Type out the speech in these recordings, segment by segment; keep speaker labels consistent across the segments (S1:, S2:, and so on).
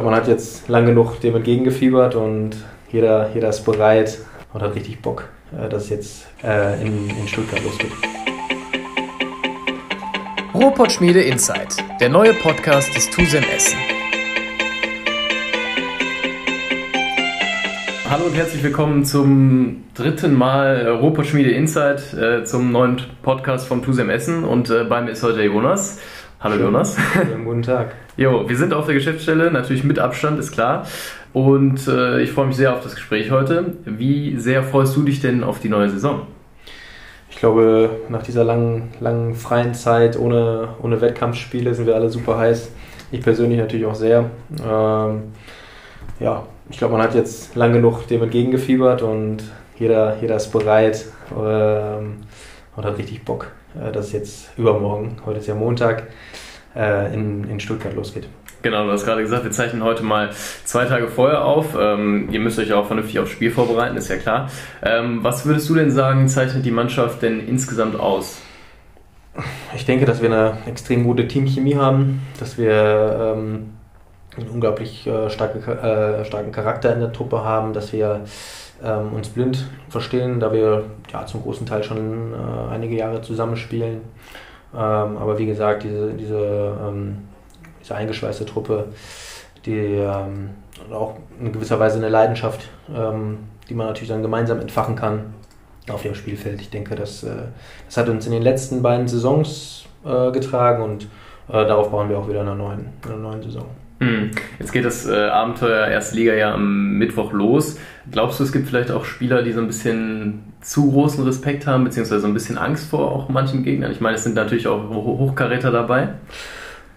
S1: glaube, man hat jetzt lang genug dem entgegengefiebert und jeder, jeder ist bereit und hat richtig Bock, äh, dass es jetzt äh, in, in Stuttgart losgeht.
S2: Ruhrpott Schmiede Insight, der neue Podcast des TUSEM Essen.
S3: Hallo und herzlich willkommen zum dritten Mal Ruhrpott Schmiede Insight, äh, zum neuen Podcast vom TUSEM Essen und äh, bei mir ist heute Jonas. Hallo Schön. Jonas.
S1: Guten Tag.
S3: Jo, wir sind auf der Geschäftsstelle, natürlich mit Abstand, ist klar. Und äh, ich freue mich sehr auf das Gespräch heute. Wie sehr freust du dich denn auf die neue Saison?
S1: Ich glaube, nach dieser langen, langen freien Zeit ohne, ohne Wettkampfspiele sind wir alle super heiß. Ich persönlich natürlich auch sehr. Ähm, ja, ich glaube, man hat jetzt lang genug dem entgegengefiebert und jeder, jeder ist bereit ähm, und hat richtig Bock, äh, dass es jetzt übermorgen, heute ist ja Montag, äh, in, in Stuttgart losgeht.
S3: Genau, du hast gerade gesagt, wir zeichnen heute mal zwei Tage vorher auf. Ähm, ihr müsst euch auch vernünftig aufs Spiel vorbereiten, ist ja klar. Ähm, was würdest du denn sagen, zeichnet die Mannschaft denn insgesamt aus?
S1: Ich denke, dass wir eine extrem gute Teamchemie haben, dass wir ähm, einen unglaublich äh, starke, äh, starken Charakter in der Truppe haben, dass wir ähm, uns blind verstehen, da wir ja, zum großen Teil schon äh, einige Jahre zusammenspielen. Ähm, aber wie gesagt, diese, diese, ähm, diese eingeschweißte Truppe, die ähm, auch in gewisser Weise eine Leidenschaft, die man natürlich dann gemeinsam entfachen kann auf dem Spielfeld. Ich denke, das, äh, das hat uns in den letzten beiden Saisons äh, getragen und äh, darauf bauen wir auch wieder in einer neuen, in einer neuen Saison.
S3: Hm. Jetzt geht das äh, Abenteuer Erste Liga ja am Mittwoch los. Glaubst du, es gibt vielleicht auch Spieler, die so ein bisschen zu großen Respekt haben, beziehungsweise so ein bisschen Angst vor auch manchen Gegnern? Ich meine, es sind natürlich auch Hochkaräter dabei.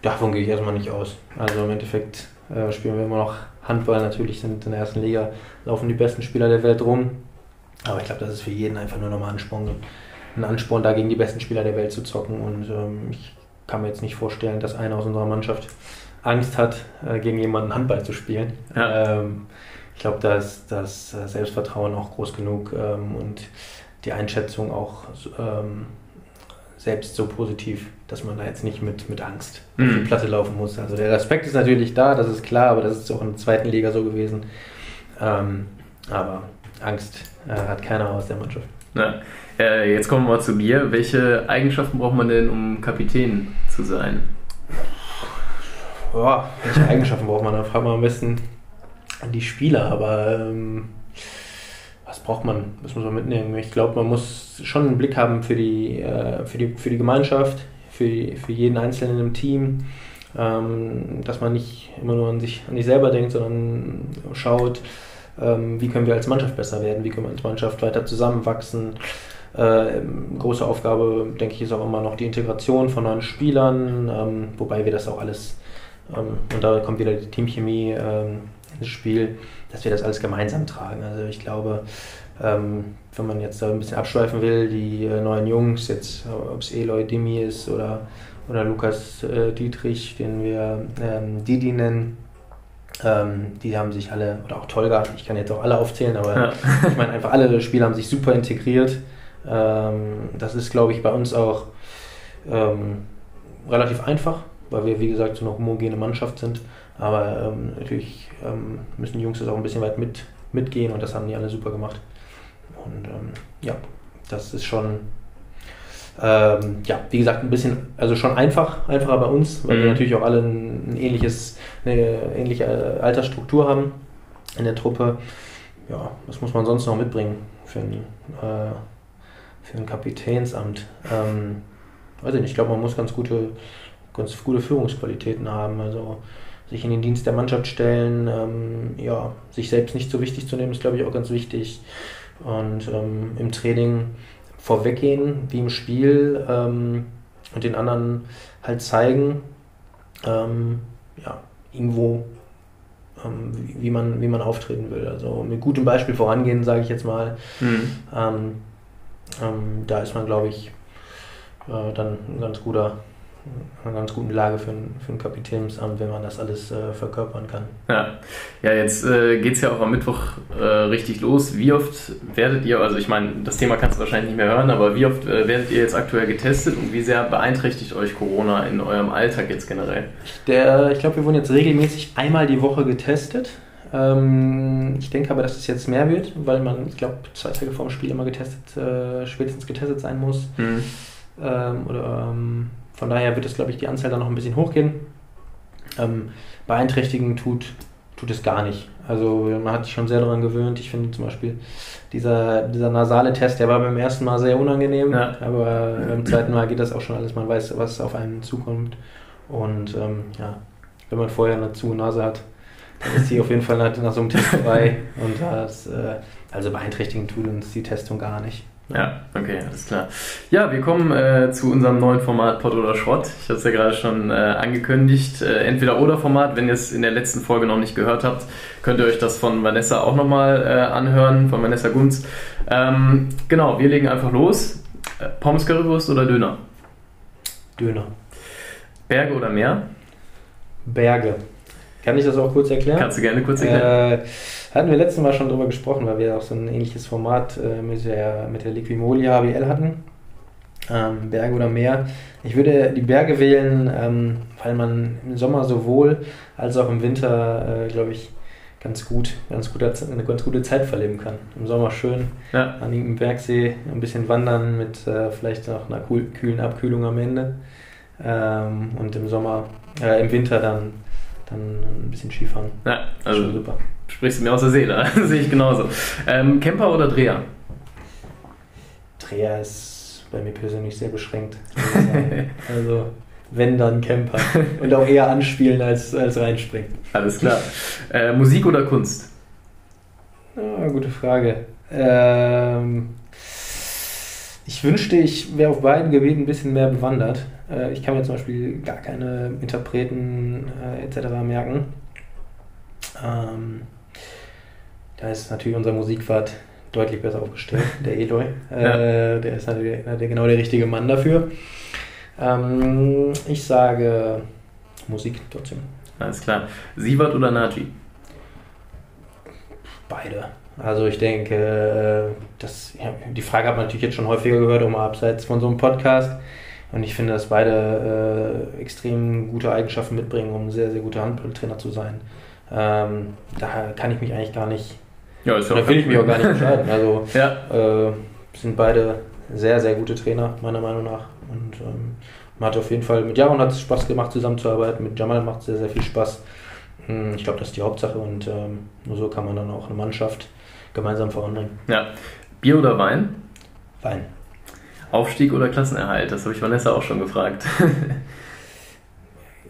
S1: Davon gehe ich erstmal nicht aus. Also im Endeffekt äh, spielen wir immer noch Handball. Natürlich sind in der ersten Liga laufen die besten Spieler der Welt rum. Aber ich glaube, das ist für jeden einfach nur nochmal Ansporn, ein Ansporn, da gegen die besten Spieler der Welt zu zocken. Und ähm, ich kann mir jetzt nicht vorstellen, dass einer aus unserer Mannschaft Angst hat, äh, gegen jemanden Handball zu spielen. Ja. Ähm, ich glaube, da ist das äh, Selbstvertrauen auch groß genug ähm, und die Einschätzung auch ähm, selbst so positiv, dass man da jetzt nicht mit, mit Angst mhm. auf die Platte laufen muss. Also der Respekt ist natürlich da, das ist klar, aber das ist auch in der zweiten Liga so gewesen. Ähm, aber Angst äh, hat keiner aus der Mannschaft.
S3: Ja. Äh, jetzt kommen wir mal zu mir. Welche Eigenschaften braucht man denn, um Kapitän zu sein?
S1: Boah, welche Eigenschaften braucht man? Da fragen wir am besten die Spieler, aber ähm, was braucht man? Was muss man mitnehmen? Ich glaube, man muss schon einen Blick haben für die, äh, für die, für die Gemeinschaft, für, für jeden Einzelnen im Team. Ähm, dass man nicht immer nur an sich, an sich selber denkt, sondern schaut, ähm, wie können wir als Mannschaft besser werden, wie können wir als Mannschaft weiter zusammenwachsen. Äh, große Aufgabe, denke ich, ist auch immer noch die Integration von neuen Spielern, ähm, wobei wir das auch alles ähm, und da kommt wieder die Teamchemie ähm, ins Spiel, dass wir das alles gemeinsam tragen. Also ich glaube, ähm, wenn man jetzt da ein bisschen abschweifen will, die äh, neuen Jungs, jetzt ob es Eloy Dimi ist oder, oder Lukas äh, Dietrich, den wir ähm, Didi nennen, ähm, die haben sich alle, oder auch Tolga, ich kann jetzt auch alle aufzählen, aber ja. ich meine einfach alle Spieler haben sich super integriert. Ähm, das ist, glaube ich, bei uns auch ähm, relativ einfach, weil wir, wie gesagt, so eine homogene Mannschaft sind. Aber ähm, natürlich ähm, müssen die Jungs das auch ein bisschen weit mit, mitgehen und das haben die alle super gemacht. Und ähm, ja, das ist schon, ähm, ja, wie gesagt, ein bisschen, also schon einfach, einfacher bei uns, weil mhm. wir natürlich auch alle ein, ein, ähnliches, eine ähnliche Altersstruktur haben in der Truppe. Ja, was muss man sonst noch mitbringen für ein, äh, für ein Kapitänsamt? Ähm, weiß ich nicht, ich glaube, man muss ganz gute ganz gute Führungsqualitäten haben. Also sich in den Dienst der Mannschaft stellen, ähm, ja, sich selbst nicht so wichtig zu nehmen, ist glaube ich auch ganz wichtig. Und ähm, im Training vorweggehen, wie im Spiel, ähm, und den anderen halt zeigen, ähm, ja, irgendwo, ähm, wie, man, wie man auftreten will. Also mit gutem Beispiel vorangehen, sage ich jetzt mal. Mhm. Ähm, da ist man, glaube ich, äh, dann ein ganz guter einer ganz guten Lage für ein, für ein Kapitänsamt, wenn man das alles äh, verkörpern kann.
S3: Ja, ja jetzt äh, geht es ja auch am Mittwoch äh, richtig los. Wie oft werdet ihr, also ich meine, das Thema kannst du wahrscheinlich nicht mehr hören, aber wie oft äh, werdet ihr jetzt aktuell getestet und wie sehr beeinträchtigt euch Corona in eurem Alltag jetzt generell?
S1: Der, ich glaube, wir wurden jetzt regelmäßig einmal die Woche getestet. Ähm, ich denke aber, dass es jetzt mehr wird, weil man, ich glaube, zwei Tage vor dem Spiel immer getestet, äh, spätestens getestet sein muss.
S3: Hm.
S1: Ähm, oder, ähm, von daher wird es, glaube ich, die Anzahl dann noch ein bisschen hochgehen. Ähm, beeinträchtigen tut, tut es gar nicht. Also man hat sich schon sehr daran gewöhnt. Ich finde zum Beispiel dieser, dieser nasale Test, der war beim ersten Mal sehr unangenehm,
S3: Ja.
S1: aber beim zweiten Mal geht das auch schon alles. Man weiß, was auf einen zukommt. Und ähm, ja, wenn man vorher eine zu Nase hat, dann ist die auf jeden Fall nach, nach so einem Test frei. Und das, äh, also beeinträchtigen tut uns die Testung gar nicht.
S3: Ja, okay, alles klar. Ja, wir kommen äh, zu unserem neuen Format Pott oder Schrott. Ich hatte es ja gerade schon äh, angekündigt. Äh, entweder oder Format, wenn ihr es in der letzten Folge noch nicht gehört habt, könnt ihr euch das von Vanessa auch nochmal äh, anhören, von Vanessa Gunz. Ähm, genau, wir legen einfach los. Äh, Pommes Currywurst oder Döner?
S1: Döner.
S3: Berge oder Meer?
S1: Berge. Kann ich das auch kurz erklären?
S3: Kannst du gerne kurz erklären.
S1: Hatten wir letztes Mal schon drüber gesprochen, weil wir auch so ein ähnliches Format äh, mit der, mit der Liquimolia HBL hatten. Ähm, Berge oder Meer. Ich würde die Berge wählen, ähm, weil man im Sommer sowohl als auch im Winter, äh, glaube ich, ganz gut, ganz guter, eine ganz gute Zeit verleben kann. Im Sommer schön
S3: ja,
S1: an irgendeinem Bergsee ein bisschen wandern mit äh, vielleicht noch einer kühlen Abkühlung am Ende. Ähm, und im Sommer, äh, im Winter dann, dann ein bisschen Skifahren.
S3: ja
S1: also super.
S3: Sprichst du mir aus der Seele. Sehe ich genauso. Ähm, Camper oder Dreher?
S1: Dreher ist bei mir persönlich sehr beschränkt. also wenn dann Camper. Und auch eher anspielen als, als reinspringen.
S3: Alles klar. Äh, Musik oder Kunst?
S1: Ah, gute Frage. Ähm, ich wünschte, ich wäre auf beiden Gebieten ein bisschen mehr bewandert. Äh, ich kann mir zum Beispiel gar keine Interpreten äh, etc. merken. Ähm, da ist natürlich unser Musikfahrt deutlich besser aufgestellt, der Eloy. Äh, Der ist natürlich der, genau der richtige Mann dafür. Ähm, ich sage Musik trotzdem.
S3: Alles klar. Sievert oder Naji?
S1: Beide. Also ich denke, äh, das, ja, die Frage hat man natürlich jetzt schon häufiger gehört, mal abseits von so einem Podcast. Und ich finde, dass beide äh, extrem gute Eigenschaften mitbringen, um ein sehr, sehr guter Handballtrainer zu sein. Ähm, da kann ich mich eigentlich gar nicht,
S3: Ja, ist
S1: da will ich mich auch gar nicht entscheiden. Also
S3: Ja,
S1: äh, sind beide sehr, sehr gute Trainer, meiner Meinung nach. Und ähm, man hat auf jeden Fall, mit Jaron hat es Spaß gemacht, zusammenzuarbeiten. Mit Jamal macht es sehr, sehr viel Spaß. Hm, Ich glaube, das ist die Hauptsache und ähm, nur so kann man dann auch eine Mannschaft gemeinsam voranbringen.
S3: ja. Bier oder Wein?
S1: Wein.
S3: Aufstieg oder Klassenerhalt? Das habe ich Vanessa auch schon gefragt.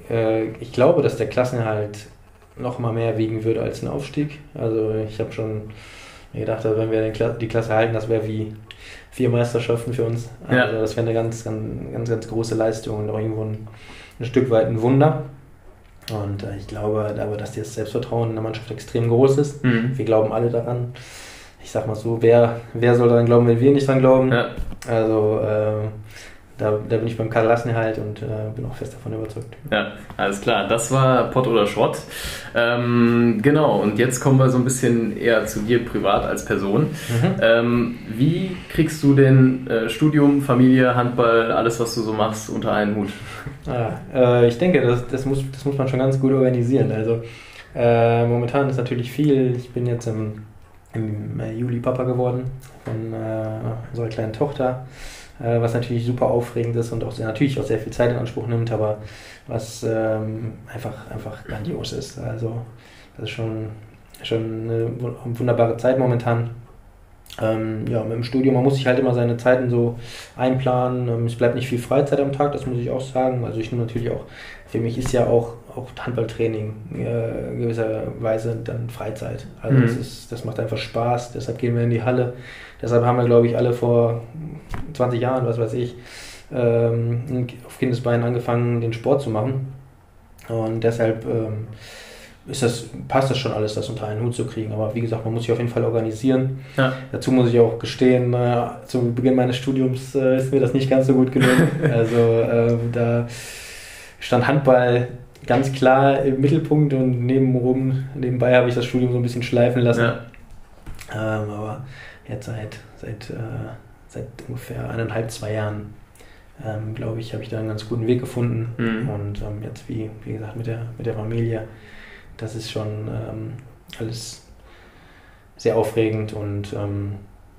S1: Äh, ich glaube, dass der Klassenerhalt noch mal mehr wiegen würde als ein Aufstieg. Also ich habe schon gedacht, wenn wir die Klasse halten, das wäre wie vier Meisterschaften für uns. Also
S3: Ja.
S1: das wäre eine ganz, ganz, ganz, ganz große Leistung und auch irgendwo ein, ein Stück weit ein Wunder. Und äh, ich glaube aber, dass das Selbstvertrauen in der Mannschaft extrem groß ist.
S3: Mhm.
S1: Wir glauben alle daran. Ich sag mal so, wer, wer soll daran glauben, wenn wir nicht dran glauben?
S3: Ja,
S1: Also äh, da, da bin ich beim Klassenerhalt und äh, bin auch fest davon überzeugt.
S3: ja, alles klar. Das war Pott oder Schrott. Ähm, genau, und jetzt kommen wir so ein bisschen eher zu dir privat als Person. Ähm, wie kriegst du denn äh, Studium, Familie, Handball, alles, was du so machst, unter einen Hut?
S1: Ah, äh, ich denke, das, das, muss, das muss man schon ganz gut organisieren. Also äh, momentan ist natürlich viel. Ich bin jetzt im, im äh, Juli Papa geworden von äh, unserer kleinen Tochter, was natürlich super aufregend ist und auch sehr, natürlich auch sehr viel Zeit in Anspruch nimmt, aber was ähm, einfach, einfach grandios ist. Also das ist schon, schon eine wu- wunderbare Zeit momentan. Ähm, ja, mit dem Studium, man muss sich halt immer seine Zeiten so einplanen. Ähm, es bleibt nicht viel Freizeit am Tag, das muss ich auch sagen. Also ich nehme natürlich auch, für mich ist ja auch, auch Handballtraining äh, gewisserweise dann Freizeit. Also
S3: Mhm.
S1: das, ist, das macht einfach Spaß, deshalb gehen wir in die Halle. Deshalb haben wir, glaube ich, alle vor 20 Jahren, was weiß ich, ähm, auf Kindesbeinen angefangen, den Sport zu machen. Und deshalb ähm, ist das, passt das schon alles, das unter einen Hut zu kriegen. Aber wie gesagt, man muss sich auf jeden Fall organisieren.
S3: Ja.
S1: Dazu muss ich auch gestehen, äh, zu Beginn meines Studiums äh, ist mir das nicht ganz so gut gelungen. also äh, da stand Handball ganz klar im Mittelpunkt und nebenrum, nebenbei habe ich das Studium so ein bisschen schleifen lassen.
S3: Ja.
S1: Ähm, aber jetzt seit, seit, äh, seit ungefähr eineinhalb, zwei Jahren, ähm, glaube ich, habe ich da einen ganz guten Weg gefunden.
S3: Mhm.
S1: Und ähm, jetzt, wie, wie gesagt, mit der, mit der Familie, das ist schon ähm, alles sehr aufregend und ähm,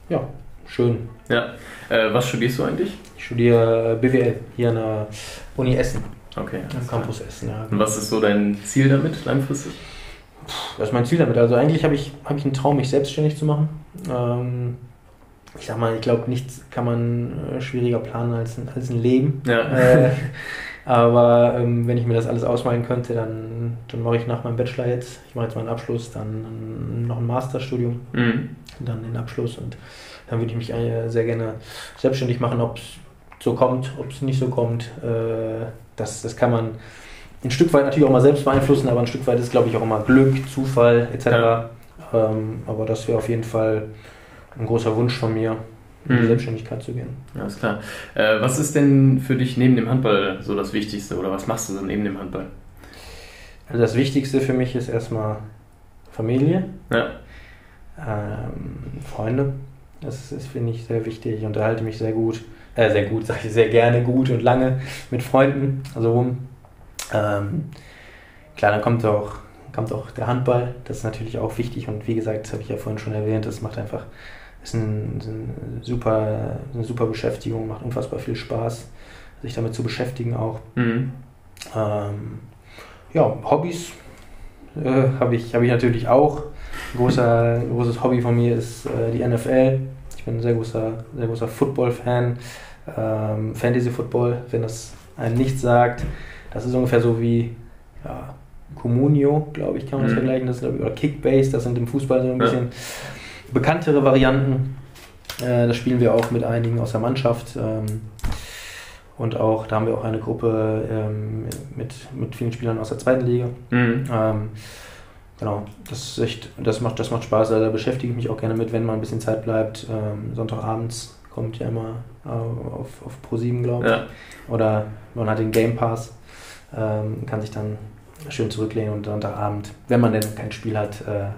S1: ja, schön.
S3: Ja. Äh, was studierst du eigentlich?
S1: Ich studiere BWL hier an der Uni Essen,
S3: Okay.
S1: am Campus Essen. Ja.
S3: Und was ist so dein Ziel damit langfristig?
S1: Was ist mein Ziel damit? Also eigentlich habe ich, habe ich einen Traum, mich selbstständig zu machen. Ähm, ich sag mal, ich glaube, nichts kann man äh, schwieriger planen als ein, als ein Leben.
S3: Ja.
S1: Äh, aber ähm, wenn ich mir das alles ausmalen könnte, dann, dann mache ich nach meinem Bachelor jetzt, ich mache jetzt meinen Abschluss, dann noch ein Masterstudium,
S3: Mhm.
S1: dann den Abschluss und dann würde ich mich äh, sehr gerne selbstständig machen, ob es so kommt, ob es nicht so kommt. Äh, das, das kann man ein Stück weit natürlich auch mal selbst beeinflussen, aber ein Stück weit ist, glaube ich, auch immer Glück, Zufall etc.
S3: Ja.
S1: Ähm, aber das wäre auf jeden Fall ein großer Wunsch von mir, in die
S3: Mhm.
S1: Selbstständigkeit zu gehen.
S3: Alles klar. Äh, was ist denn für dich neben dem Handball so das Wichtigste oder was machst du so neben dem Handball?
S1: Also das Wichtigste für mich ist erstmal Familie,
S3: Ja.
S1: ähm, Freunde. Das ist, finde ich, sehr wichtig. Ich unterhalte mich sehr gut, äh, sehr gut, sage ich sehr gerne, gut und lange mit Freunden. Also rum. Ähm, klar, dann kommt auch, kommt auch der Handball. Das ist natürlich auch wichtig. Und wie gesagt, das habe ich ja vorhin schon erwähnt, das macht einfach, ist ein, ist ein super, eine super Beschäftigung, macht unfassbar viel Spaß, sich damit zu beschäftigen auch.
S3: Mhm.
S1: Ähm, ja, Hobbys äh, habe ich, hab ich natürlich auch. Ein großer, großes Hobby von mir ist äh, die NFL. Ich bin ein sehr großer, sehr großer Football-Fan. Ähm, Fantasy-Football, wenn das einem nichts sagt. Das ist ungefähr so wie ja, Comunio, glaube ich, kann man das
S3: Mhm.
S1: vergleichen. Das ich, oder Kickbase, das sind im Fußball so ein
S3: Ja.
S1: bisschen bekanntere Varianten. Äh, das spielen wir auch mit einigen aus der Mannschaft. Ähm, und auch, da haben wir auch eine Gruppe ähm, mit, mit vielen Spielern aus der zweiten Liga.
S3: Mhm.
S1: Ähm, genau, das ist echt, das macht, das macht Spaß. Also da beschäftige ich mich auch gerne mit, wenn mal ein bisschen Zeit bleibt. Ähm, Sonntagabends kommt ja immer äh, auf, auf Pro7, glaube ich.
S3: Ja.
S1: Oder man hat den Game Pass, ähm, kann sich dann schön zurücklehnen und Sonntagabend, wenn man denn kein Spiel hat, äh,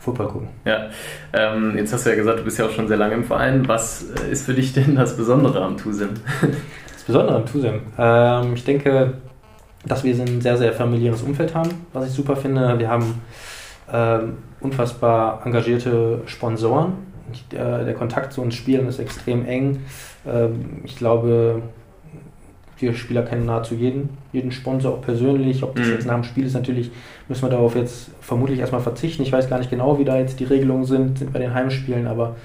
S1: Football gucken.
S3: Ja, ähm, jetzt hast du ja gesagt, du bist ja auch schon sehr lange im Verein. Was äh, ist für dich denn das Besondere am Tusim?
S1: Das Besondere am Tusem, ähm, ich denke, dass wir ein sehr, sehr familiäres Umfeld haben, was ich super finde. Wir haben ähm, unfassbar engagierte Sponsoren. Ich, äh, der Kontakt zu uns Spielern ist extrem eng. Ähm, ich glaube, wir Spieler kennen nahezu jeden, jeden Sponsor auch persönlich. Ob das
S3: Mhm.
S1: jetzt nach dem Spiel ist, natürlich müssen wir darauf jetzt vermutlich erstmal verzichten. Ich weiß gar nicht genau, wie da jetzt die Regelungen sind, sind bei den Heimspielen, aber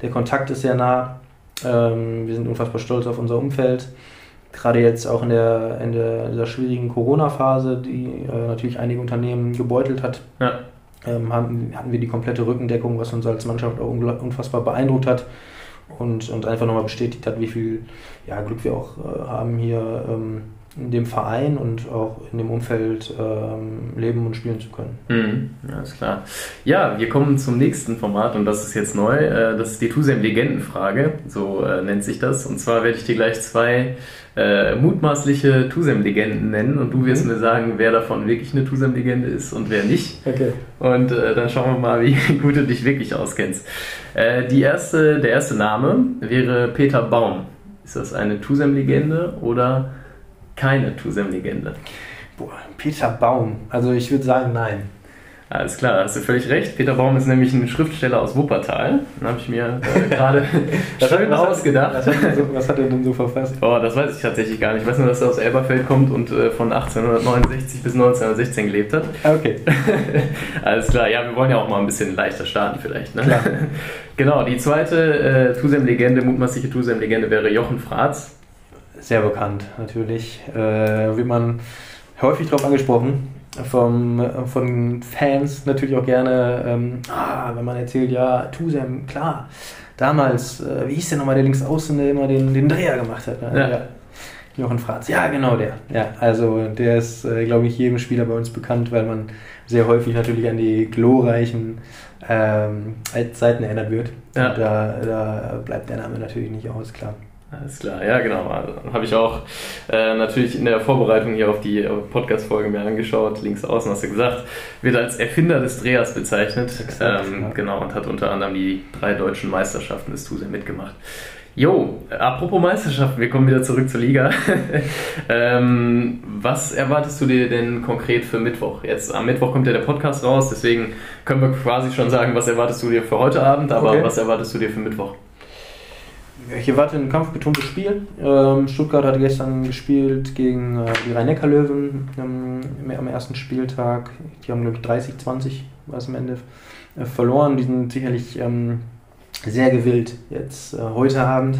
S1: der Kontakt ist sehr nah. Ähm, wir sind unfassbar stolz auf unser Umfeld. Gerade jetzt auch in der, in der dieser schwierigen Corona-Phase, die äh, natürlich einige Unternehmen gebeutelt hat,
S3: Ja.
S1: ähm, haben, hatten wir die komplette Rückendeckung, was uns als Mannschaft auch unfassbar beeindruckt hat und, und einfach nochmal bestätigt hat, wie viel ja, Glück wir auch äh, haben, hier ähm, in dem Verein und auch in dem Umfeld ähm, leben und spielen zu können.
S3: Mhm. Ja, ist klar. Ja, wir kommen zum nächsten Format und das ist jetzt neu. Äh, Das ist die Tusem-Legendenfrage, so äh, nennt sich das. Und zwar werde ich dir gleich zwei äh, mutmaßliche Tusem-Legenden nennen und du wirst
S1: Mhm.
S3: mir sagen, wer davon wirklich eine Tusem-Legende ist und wer nicht.
S1: Okay.
S3: Und äh, dann schauen wir mal, wie gut du dich wirklich auskennst. Äh, die erste, der erste Name wäre Peter Baum. Ist das eine Tusem-Legende oder keine Tusem-Legende?
S1: Boah, Peter Baum. Also ich würde sagen, nein.
S3: Alles klar, hast du völlig recht. Peter Baum ist nämlich ein Schriftsteller aus Wuppertal. Den habe ich mir äh, gerade schön
S1: was hat-
S3: ausgedacht.
S1: Was hat, er so, was hat er denn so verfasst?
S3: Oh, das weiß ich tatsächlich gar nicht. Ich weiß nur, dass er aus Elberfeld kommt und äh, von 1869 bis 1916 gelebt hat.
S1: Ah, Okay.
S3: Alles klar, ja, wir wollen ja auch mal ein bisschen leichter starten vielleicht. Ne? genau, die zweite äh, Tusem-Legende, mutmaßliche Tusem-Legende wäre Jochen Fratz.
S1: Sehr bekannt, natürlich. Äh, wird man häufig darauf angesprochen. Vom, von Fans natürlich auch gerne, ähm, ah, wenn man erzählt, ja, Tusem, klar, damals, äh, wie hieß der nochmal, der links außen, der immer den, den Dreher gemacht hat? Ne?
S3: Ja.
S1: Jochen Franz, ja, genau der. Ja, also der ist, äh, glaube ich, jedem Spieler bei uns bekannt, weil man sehr häufig natürlich an die glorreichen ähm, Zeiten erinnert wird.
S3: Ja.
S1: Da, da bleibt der Name natürlich nicht aus, klar.
S3: Alles klar, ja genau. Habe ich auch äh, natürlich in der Vorbereitung hier auf die Podcast-Folge mir angeschaut. Links außen hast du gesagt, wird als Erfinder des Drehers bezeichnet.
S1: Exakt,
S3: ähm,
S1: ja.
S3: Genau, und hat unter anderem die drei deutschen Meisterschaften des TUSE mitgemacht. Jo, apropos Meisterschaften, wir kommen wieder zurück zur Liga. ähm, was erwartest du dir denn konkret für Mittwoch? Jetzt am Mittwoch kommt ja der Podcast raus, deswegen können wir quasi schon sagen, was erwartest du dir für heute Abend, aber
S1: Okay.
S3: was erwartest du dir für Mittwoch?
S1: Ich erwarte ein kampfbetontes Spiel. Ähm, Stuttgart hat gestern gespielt gegen äh, die Rhein-Neckar-Löwen ähm, am ersten Spieltag. Die haben, glaube ich, 30, 20 war es am Ende äh, verloren. Die sind sicherlich ähm, sehr gewillt, jetzt äh, heute Abend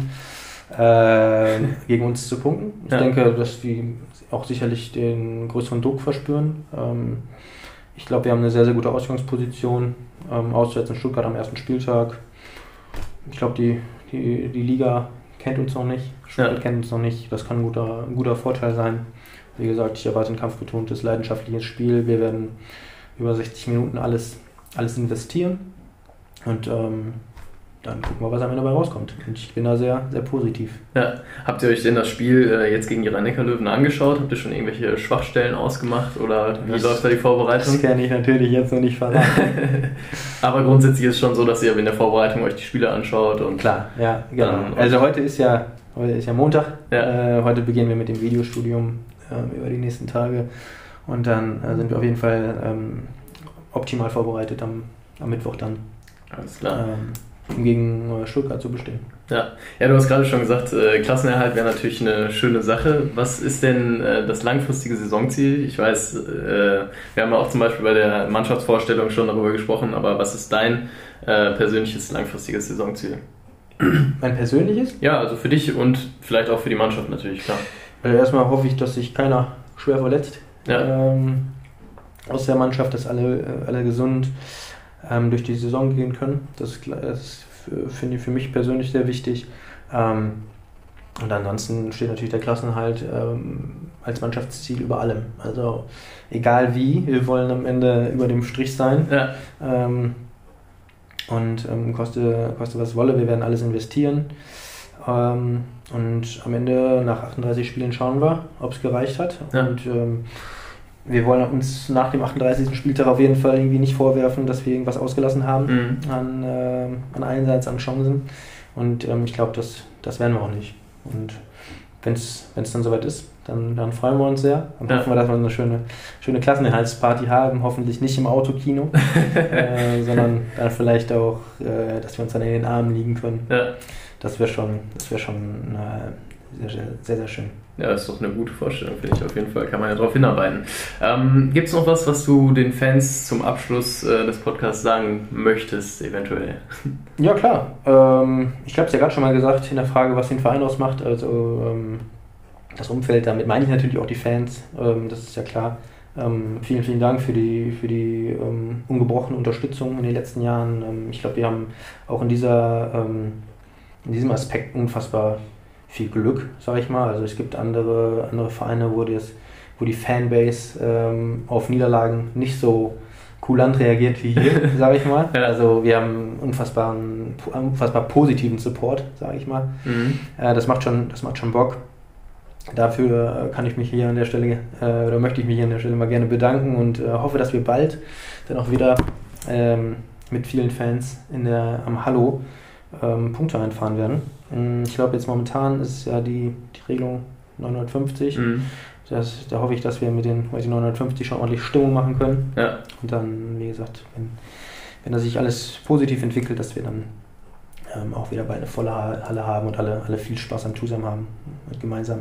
S1: äh, gegen uns zu punkten. Ich
S3: Ja.
S1: denke, dass die auch sicherlich den größeren Druck verspüren. Ähm, ich glaube, wir haben eine sehr, sehr gute Ausgangsposition. Ähm, auswärts in Stuttgart am ersten Spieltag. Ich glaube, die, die, die Liga kennt uns noch nicht. Stuttgart
S3: Ja.
S1: kennt uns noch nicht. Das kann ein guter, ein guter Vorteil sein. Wie gesagt, ich erwarte ein kampfbetontes, leidenschaftliches Spiel. Wir werden über 60 Minuten alles, alles investieren. Und ähm, dann gucken wir, was am Ende dabei rauskommt. Und ich bin da sehr, sehr positiv.
S3: Ja. Habt ihr euch denn das Spiel äh, jetzt gegen die Rhein-Neckar-Löwen angeschaut? Habt ihr schon irgendwelche Schwachstellen ausgemacht oder wie
S1: Das-
S3: läuft da die
S1: Das
S3: Vorbereitung?
S1: kann ich natürlich jetzt noch nicht verraten.
S3: Aber grundsätzlich ist es schon so, dass ihr in der Vorbereitung euch die Spiele anschaut und
S1: Klar, ja, genau. Also heute ist ja, heute ist ja Montag.
S3: Ja.
S1: Äh, heute beginnen wir mit dem Videostudium ähm, über die nächsten Tage. Und dann äh, sind wir auf jeden Fall ähm, optimal vorbereitet am, am Mittwoch dann,
S3: alles klar.
S1: ähm, gegen äh, Stuttgart zu bestehen.
S3: Ja. ja, du hast gerade schon gesagt, äh, Klassenerhalt wäre natürlich eine schöne Sache. Was ist denn äh, das langfristige Saisonziel? Ich weiß, wir haben ja auch zum Beispiel bei der Mannschaftsvorstellung schon darüber gesprochen, aber was ist dein persönliches langfristiges Saisonziel?
S1: Mein persönliches?
S3: Ja, also für dich und vielleicht auch für die Mannschaft natürlich, klar.
S1: Also erstmal hoffe ich, dass sich keiner schwer verletzt
S3: Ja.
S1: ähm, aus der Mannschaft, dass alle, alle gesund ähm, durch die Saison gehen können. Das, das finde ich für mich persönlich sehr wichtig. Ähm, und ansonsten steht natürlich der Klassenhalt ähm, als Mannschaftsziel über allem. Also egal wie, wir wollen am Ende über dem Strich sein.
S3: Ja,
S1: Ähm, und ähm, koste, koste was wolle, wir werden alles investieren. Ähm, und am Ende, nach 38 Spielen, schauen wir, ob es gereicht hat.
S3: Ja.
S1: Und ähm, wir wollen uns nach dem 38. Spieltag auf jeden Fall irgendwie nicht vorwerfen, dass wir irgendwas ausgelassen haben
S3: mhm.
S1: an, ähm, an Einsatz, an Chancen. Und ähm, ich glaube, das, das werden wir auch nicht. Und wenn es dann soweit ist, dann, dann freuen wir uns sehr. Dann
S3: Ja.
S1: hoffen wir, dass wir eine schöne, schöne Klassenerhaltsparty haben. Hoffentlich nicht im Autokino, äh, sondern dann vielleicht auch, äh, dass wir uns dann in den Armen liegen können.
S3: ja.
S1: Das wäre schon, das wär schon äh, sehr, sehr, sehr, sehr schön.
S3: Ja, das ist doch eine gute Vorstellung, finde ich auf jeden Fall. Kann man ja darauf hinarbeiten. Ähm, Gibt es noch was, was du den Fans zum Abschluss äh, des Podcasts sagen möchtest, eventuell?
S1: Ja, klar. Ähm, ich habe es ja gerade schon mal gesagt in der Frage, was den Verein ausmacht. Also ähm, das Umfeld, damit meine ich natürlich auch die Fans, ähm, das ist ja klar. Ähm, vielen, vielen Dank für die, für die ähm, ungebrochene Unterstützung in den letzten Jahren. Ich glaube, wir haben auch in, dieser, in diesem Aspekt unfassbar viel Glück, sage ich mal. Also es gibt andere, andere Vereine, wo, das, wo die Fanbase ähm, auf Niederlagen nicht so kulant reagiert wie hier, sage ich mal. Also wir haben unfassbaren, unfassbar positiven Support, sage ich mal.
S3: Mhm.
S1: Äh, das, macht schon, das macht schon Bock. Dafür äh, kann ich mich hier an der Stelle, äh, oder möchte ich mich hier an der Stelle mal gerne bedanken und äh, hoffe, dass wir bald dann auch wieder ähm, mit vielen Fans in der, am Hallo ähm, Punkte einfahren werden. Mm, Ich glaube, jetzt momentan ist ja die, die Regelung 950.
S3: Mhm.
S1: Das, da hoffe ich, dass wir mit den, den 950 schon ordentlich Stimmung machen können.
S3: Ja,
S1: Und dann, wie gesagt, wenn, wenn das sich alles positiv entwickelt, dass wir dann ähm, auch wieder bald eine volle Ha- Halle haben und alle, alle viel Spaß am Zusam haben und gemeinsam,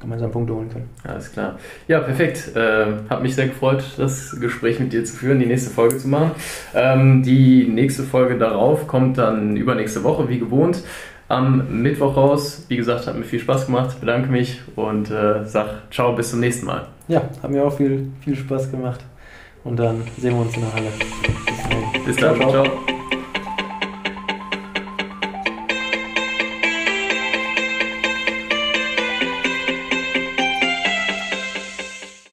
S1: gemeinsam Punkte holen können.
S3: alles klar. Ja, perfekt. Äh, hat mich sehr gefreut, das Gespräch mit dir zu führen, die nächste Folge zu machen. Ähm, die nächste Folge darauf kommt dann übernächste Woche, wie gewohnt. Am Mittwoch raus. Wie gesagt, hat mir viel Spaß gemacht. Bedanke mich und äh, sag ciao, bis zum nächsten Mal.
S1: Ja, hat mir auch viel, viel Spaß gemacht. Und dann sehen wir uns in der Halle. Bis dahin.
S3: Bis dann. ciao.